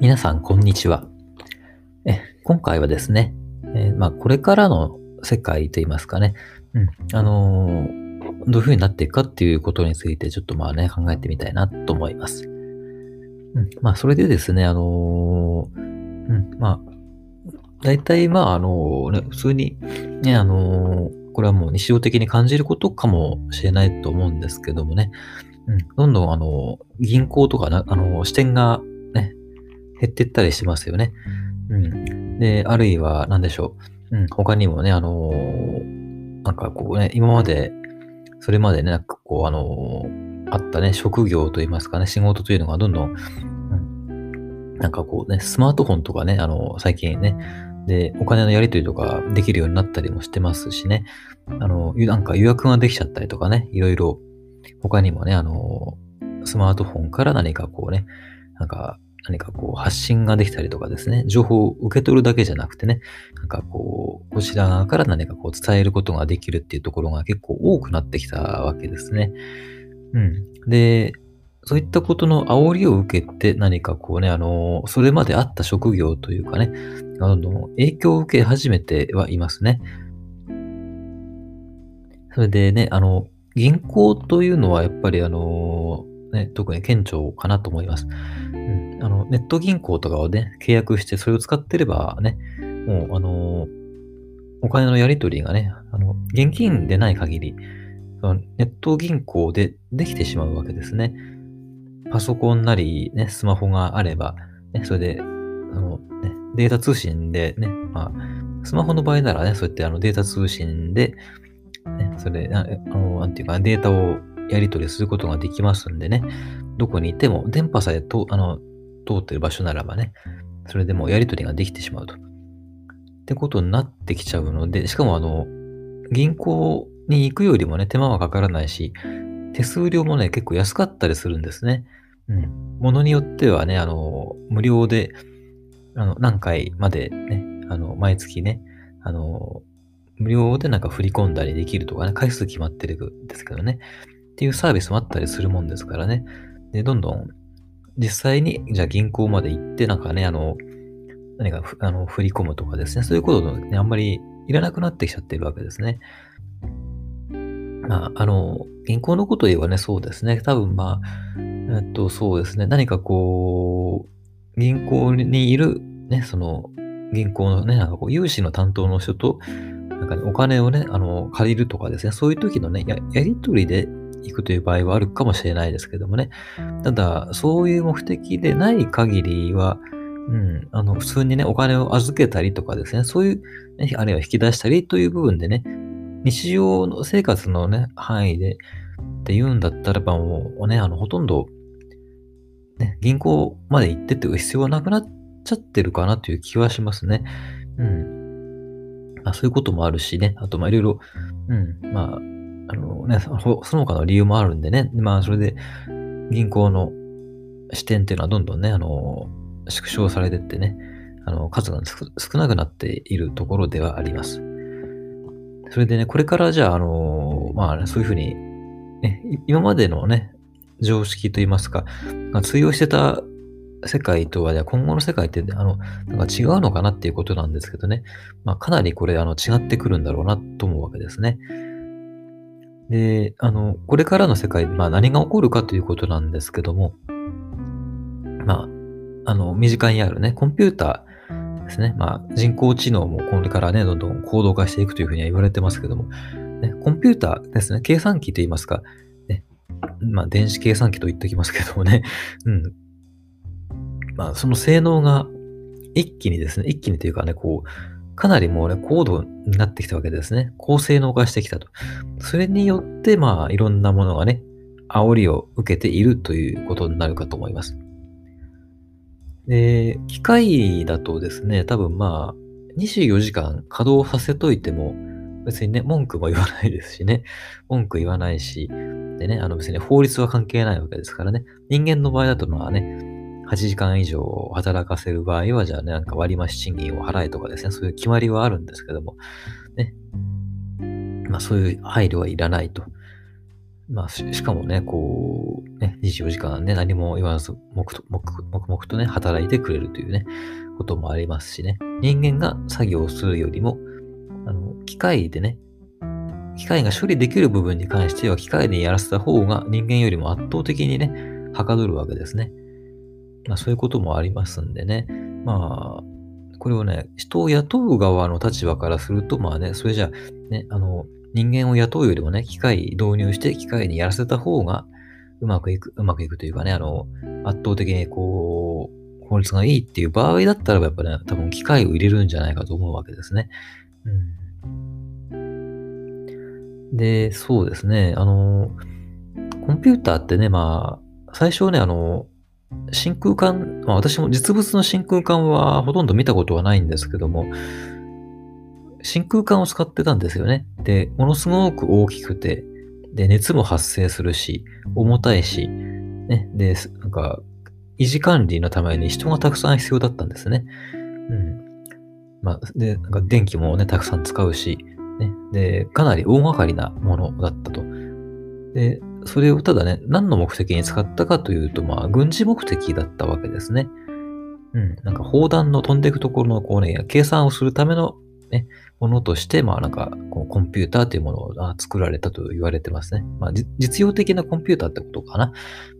皆さん、こんにちは。え今回はですね、えー、まあ、これからの世界といいますかね、うん、あのー、どういう風になっていくかっていうことについて、ちょっとまあね、考えてみたいなと思います。うん、まあ、それでですね、あのー、うん、まあ、大体、まあ、あのね、普通に、ね、あのこれはもう日常的に感じることかもしれないと思うんですけどもね、うん、どんどんあの、銀行とかな、あの、視点が、減ってったりしますよね。うん。で、あるいは、なんでしょう。うん、他にもね、あのなんかこうね、今まで、それまでね、なんかこう、あのあったね、職業といいますかね、仕事というのがどんどん、うん、なんかこうね、スマートフォンとかね、あの、最近ね、で、お金のやり取りとかできるようになったりもしてますしね、あの、なんか予約ができちゃったりとかね、いろいろ、他にもね、あの、スマートフォンから何かこうね、なんか、何かこう発信ができたりとかですね、情報を受け取るだけじゃなくてね、なんかこう、こちら側から何かこう伝えることができるっていうところが結構多くなってきたわけですね。うん。で、そういったことの煽りを受けて何かこうね、あの、それまであった職業というかね、どんどん影響を受け始めてはいますね。それでね、あの、銀行というのはやっぱりあの、ね、特に顕著かなと思います。うん、あのネット銀行とかをね、契約してそれを使ってればね、もうあの、お金のやり取りがね、あの、現金でない限り、そのネット銀行でできてしまうわけですね。パソコンなり、ね、スマホがあれば、ね、それで、あの、ね、データ通信でね、まあ、スマホの場合ならね、そうやってあのデータ通信で、ね、それで、あの、なんていうか、データをやり取りすることができますんでね、どこにいても、電波さえとあの通ってる場所ならばね、それでもやり取りができてしまうと。ってことになってきちゃうので、しかもあの、銀行に行くよりもね、手間はかからないし、手数料もね、結構安かったりするんですね。うん。ものによってはね、あの、無料で、あの、何回までね、あの、毎月ね、あの、無料でなんか振り込んだりできるとかね、回数決まってるんですけどね。っていうサービスもあったりするもんですからね。で、どんどん実際に、じゃあ銀行まで行って、なんかね、あの、何かあの振り込むとかですね、そういうことね、あんまりいらなくなってきちゃってるわけですね。まあ、あの、銀行のこと言えばね、そうですね。多分まあ、えっと、そうですね。何かこう、銀行にいる、ね、その、銀行のね、なんかこう、融資の担当の人と、なんかね、お金をね、あの、借りるとかですね、そういう時のね、やりとりで行くという場合はあるかもしれないですけどもね。ただ、そういう目的でない限りは、うん、あの、普通にね、お金を預けたりとかですね、そういう、ね、あるいは引き出したりという部分でね、日常の生活のね、範囲でって言うんだったらばもうね、あの、ほとんど、ね、銀行まで行ってって必要はなくなっちゃってるかなという気はしますね。うん。まあ、そういうこともあるしね、あと、まあ、いろいろ、うん、まあ、あのね、その他の理由もあるんでね、まあそれで銀行の支店っていうのはどんどんね、あの、縮小されてってね、あの、数が少なくなっているところではあります。それでね、これからじゃあ、あの、まあ、ね、そういうふうに、ね、今までのね、常識といいますか、通用してた世界とは、ね今後の世界って、あの、なんか違うのかなっていうことなんですけどね、まあ、かなりこれ、あの、違ってくるんだろうなと思うわけですね。で、あの、これからの世界、まあ何が起こるかということなんですけども、まあ、あの、身近にあるね、コンピューターですね。まあ、人工知能もこれからね、どんどん高度化していくというふうには言われてますけども、ね、コンピューターですね、計算機と言いますか、ね、まあ、電子計算機と言っておきますけどもね、うん。まあ、その性能が一気にですね、一気にというかね、こう、かなりもうね、高度になってきたわけですね。高性能化してきたと。それによって、まあ、いろんなものがね、煽りを受けているということになるかと思います。で、機械だとですね、多分まあ、24時間稼働させといても、別にね、文句も言わないですしね、文句言わないし、でね、あの別に法律は関係ないわけですからね、人間の場合だとまあね、8時間以上働かせる場合は、じゃあね、なんか割増賃金を払えとかですね、そういう決まりはあるんですけども、ね。まあそういう配慮はいらないと。まあしかもね、こう、ね、24時間ね、何も言わず、黙々とね、働いてくれるというね、こともありますしね。人間が作業するよりも、あの、機械でね、機械が処理できる部分に関しては、機械にやらせた方が人間よりも圧倒的にね、はかどるわけですね。まあそういうこともありますんでね。まあ、これをね、人を雇う側の立場からすると、まあね、それじゃあ、ね、あの、人間を雇うよりもね、機械導入して機械にやらせた方がうまくいく、うまくいくというかね、あの、圧倒的にこう、効率がいいっていう場合だったらばやっぱね、多分機械を入れるんじゃないかと思うわけですね。うん。で、そうですね、あの、コンピューターってね、まあ、最初ね、あの、真空管、まあ私も実物の真空管はほとんど見たことはないんですけども、真空管を使ってたんですよね。で、ものすごく大きくて、で、熱も発生するし、重たいし、ね、で、なんか、維持管理のために人がたくさん必要だったんですね。うん。まあ、で、なんか電気もね、たくさん使うし、ね、で、かなり大掛かりなものだったと。で、それをただね、何の目的に使ったかというと、まあ、軍事目的だったわけですね。うん。なんか砲弾の飛んでいくところのこうね、計算をするためのね、ものとして、まあなんか、こうコンピューターというものが作られたと言われてますね。まあ実用的なコンピューターってことかな。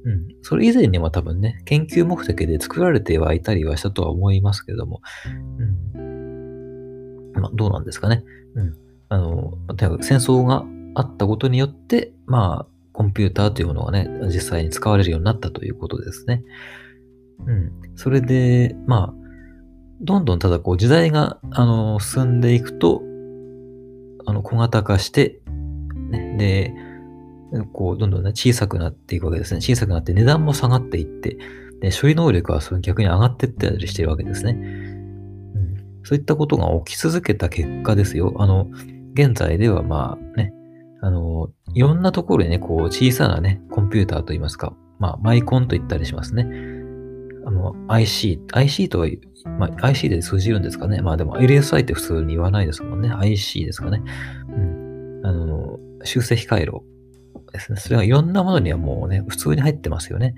うん。それ以前にも多分ね、研究目的で作られてはいたりはしたとは思いますけども、うん。まあどうなんですかね。うん。あの、戦争があったことによって、まあ、コンピューターというものがね、実際に使われるようになったということですね。うん。それで、まあ、どんどんただこう時代が、あの、進んでいくと、あの、小型化して、ね、で、こう、どんどんね、小さくなっていくわけですね。小さくなって値段も下がっていって、で、処理能力はその逆に上がっていったりしてるわけですね。うん。そういったことが起き続けた結果ですよ。あの、現在ではまあね、あの、いろんなところにね、こう、小さなね、コンピューターといいますか、まあ、マイコンと言ったりしますね。あの、IC、IC とはまあ、IC で通じるんですかね。まあでも LSI って普通に言わないですもんね。IC ですかね。うん。あの、集積回路ですね。それがいろんなものにはもうね、普通に入ってますよね。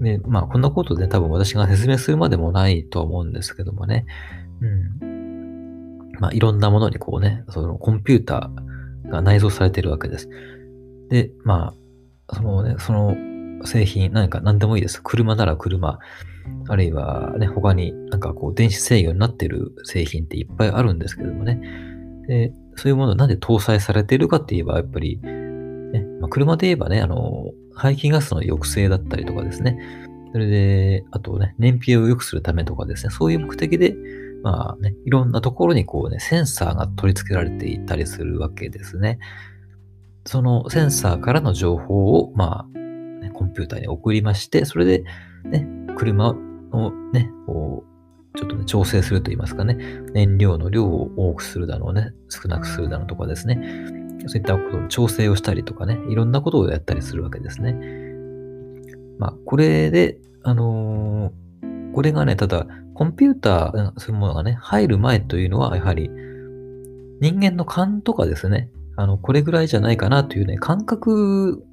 で、まあこんなことで多分私が説明するまでもないと思うんですけどもね。うん。まあいろんなものにこうね、そのコンピューターが内蔵されているわけです。で、まあ、そのね、その製品、何か何でもいいです。車なら車。あるいはね、他になんかこう電子制御になっている製品っていっぱいあるんですけどもね。で、そういうものなんで搭載されているかって言えば、やっぱり、ね、まあ、車で言えばね、あの、排気ガスの抑制だったりとかですね。それで、あとね、燃費を良くするためとかですね、そういう目的で、まあね、いろんなところにこうね、センサーが取り付けられていたりするわけですね。そのセンサーからの情報を、まあ、ね、コンピューターに送りまして、それで、ね、車をね、こう、ちょっとね、調整すると言いますかね、燃料の量を多くするだのね、少なくするだのとかですね、そういったことの調整をしたりとかね、いろんなことをやったりするわけですね。まあ、これで、あのー、これがね、ただ、コンピューター、そういうものがね、入る前というのは、やはり、人間の勘とかですね、あの、これぐらいじゃないかなというね、感覚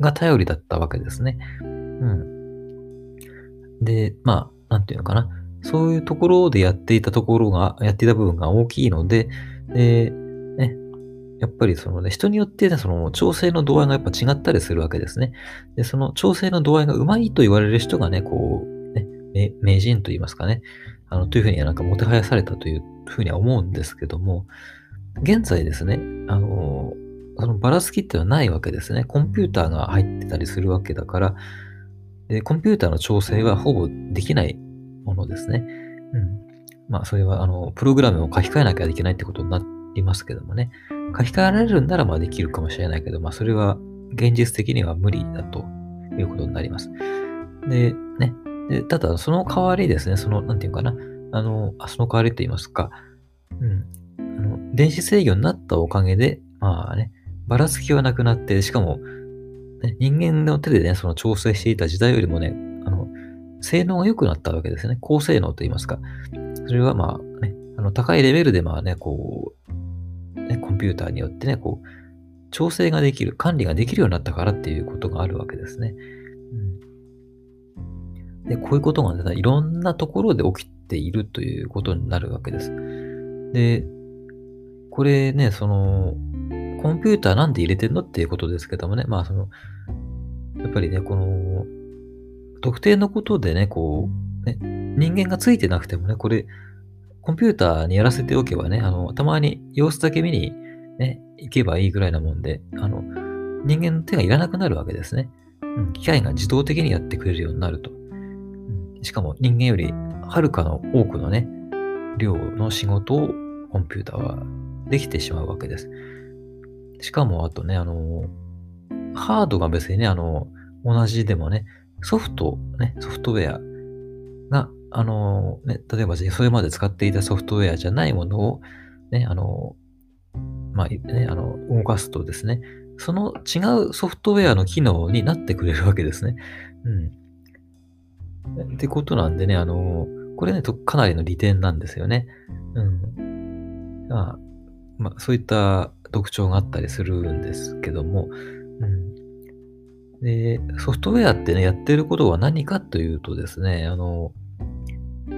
が頼りだったわけですね。うん。で、まあ、なんていうのかな。そういうところでやっていたところが、やっていた部分が大きいので、で、ね、やっぱりそのね、人によってね、その調整の度合いがやっぱ違ったりするわけですね。で、その調整の度合いがうまいと言われる人がね、こう、ね、名人と言いますかね、あの、というふうになんかもてはやされたというふうには思うんですけども、現在ですね、あの、そのばらつきっていうのはないわけですね。コンピューターが入ってたりするわけだから、で、コンピューターの調整はほぼできないものですね。うん。まあ、それは、あの、プログラムを書き換えなきゃいけないってことになりますけどもね。書き換えられるんならまあできるかもしれないけど、まあ、それは現実的には無理だということになります。で、ね。でただ、その代わりですね、その、なんていうかな。あの、あその代わりと言いますか、うん。あの電子制御になったおかげで、まあね、ばらつきはなくなって、しかも、ね、人間の手でね、その調整していた時代よりもね、あの、性能が良くなったわけですね。高性能と言いますか。それはまあね、あの高いレベルでまあね、こう、ね、コンピューターによってね、こう、調整ができる、管理ができるようになったからっていうことがあるわけですね。で、こういうことが、ね、いろんなところで起きているということになるわけです。で、これね、その、コンピューターなんで入れてんのっていうことですけどもね、まあその、やっぱりね、この、特定のことでね、こう、ね、人間がついてなくてもね、これ、コンピューターにやらせておけばね、あの、たまに様子だけ見にね、行けばいいぐらいなもんで、あの、人間の手がいらなくなるわけですね。うん、機械が自動的にやってくれるようになると。しかも人間よりはるかの多くのね、量の仕事をコンピューターはできてしまうわけです。しかも、あとね、あの、ハードが別にね、あの、同じでもね、ソフト、ね、ソフトウェアが、あの、ね、例えばそれまで使っていたソフトウェアじゃないものを、ね、あの、まあ、ね、あの、動かすとですね、その違うソフトウェアの機能になってくれるわけですね。うん。ってことなんでね、あの、これね、かなりの利点なんですよね。うん。まあ、まあ、そういった特徴があったりするんですけども、うん。で、ソフトウェアってね、やってることは何かというとですね、あの、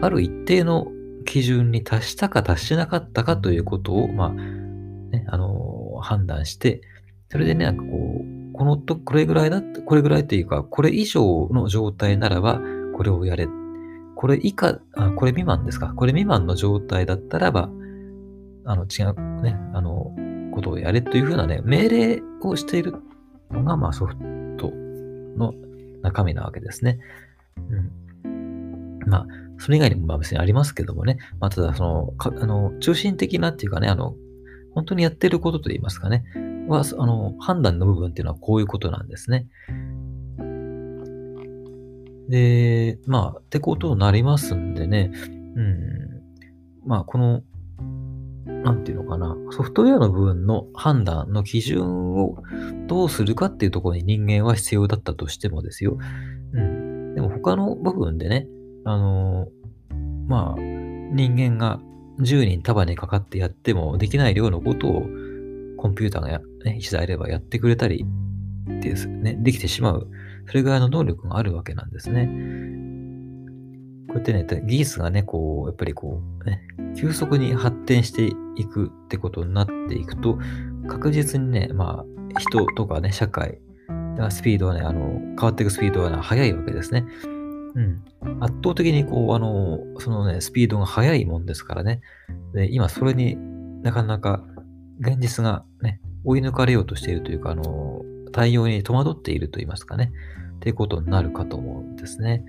ある一定の基準に達したか達しなかったかということを、まあ、ね、あの、判断して、それでね、なんかこう、このと、これぐらいだって、これぐらいっていうか、これ以上の状態ならば、これをやれ。これ以下、あ、これ未満ですか？これ未満の状態だったらば、あの、違うね、あの、ことをやれというふうなね、命令をしているのが、まあ、ソフトの中身なわけですね。うん。まあ、それ以外にもまあ別にありますけどもね。まあ、ただ、その、かあの、中心的なっていうかね、あの、本当にやってることと言いますかね、は、あの、判断の部分っていうのはこういうことなんですね。で、まあ、ってことになりますんでね、うん、まあ、この、なんていうのかな、ソフトウェアの部分の判断の基準をどうするかっていうところに人間は必要だったとしてもですよ。うん。でも他の部分でね、あのまあ、人間が10人束にかかってやってもできない量のことをコンピューターがね、一台あればやってくれたりですね、できてしまう。それぐらいの能力があるわけなんですね。こうやってね、技術がね、こう、やっぱりこう、ね、急速に発展していくってことになっていくと、確実にね、まあ、人とかね、社会、スピードはね、あの、変わっていくスピードは、ね、速いわけですね。うん。圧倒的にこう、あの、そのね、スピードが速いもんですからね。で、今それになかなか現実がね、追い抜かれようとしているというか、あの、対応に戸惑っていると言いますかね。っていうことになるかと思うんですね。